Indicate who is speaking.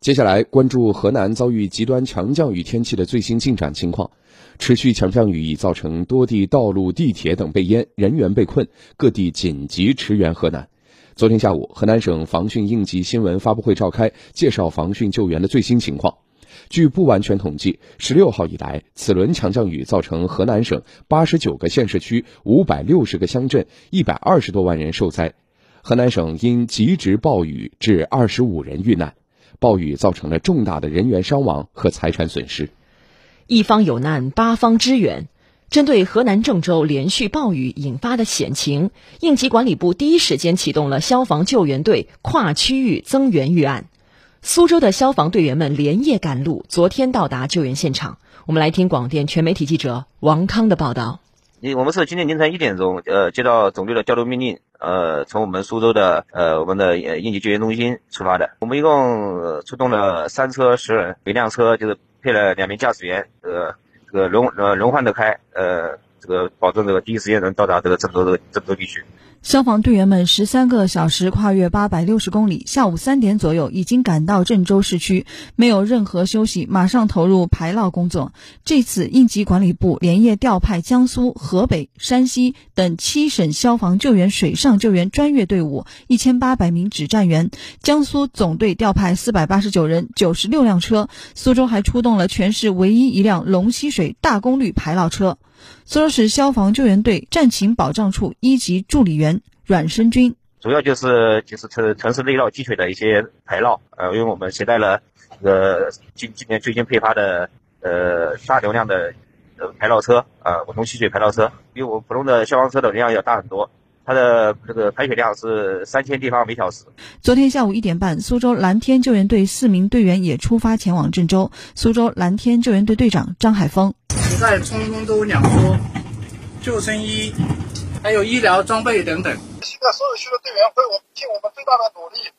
Speaker 1: 接下来关注河南遭遇极端强降雨天气的最新进展情况。持续强降雨已造成多地道路、地铁等被淹，人员被困，各地紧急驰援河南。昨天下午，河南省防汛应急新闻发布会召开，介绍防汛救援的最新情况。据不完全统计，十六号以来，此轮强降雨造成河南省八十九个县市区、五百六十个乡镇、一百二十多万人受灾。河南省因极值暴雨致二十五人遇难。暴雨造成了重大的人员伤亡和财产损失，
Speaker 2: 一方有难八方支援。针对河南郑州连续暴雨引发的险情，应急管理部第一时间启动了消防救援队跨区域增援预案。苏州的消防队员们连夜赶路，昨天到达救援现场。我们来听广电全媒体记者王康的报道。
Speaker 3: 你我们是今天凌晨一点钟，呃，接到总队的调度命令，呃，从我们苏州的呃我们的应急救援中心出发的。我们一共出动了三车十人，一辆车就是配了两名驾驶员，呃这个轮呃轮换的开，呃，这个保证这个第一时间能到达这个郑州的郑州地区。
Speaker 4: 消防队员们十三个小时跨越八百六十公里，下午三点左右已经赶到郑州市区，没有任何休息，马上投入排涝工作。这次应急管理部连夜调派江苏、河北、山西等七省消防救援水上救援专业队伍一千八百名指战员，江苏总队调派四百八十九人、九十六辆车，苏州还出动了全市唯一一辆龙溪水大功率排涝车。苏州市消防救援队战勤保障处一级助理员阮生军，
Speaker 3: 主要就是就是城城市内涝积水的一些排涝，呃，因为我们携带了呃今今年最新配发的呃大流量的呃排涝车呃，普通吸水排涝车，比我们普通的消防车的流量要大很多。它的这个排水量是三千立方每小时。
Speaker 4: 昨天下午一点半，苏州蓝天救援队四名队员也出发前往郑州。苏州蓝天救援队队长张海峰。
Speaker 5: 在冲锋舟两艘、救生衣，还有医疗装备等等。
Speaker 6: 现在所有区的队员会我尽我们最大的努力。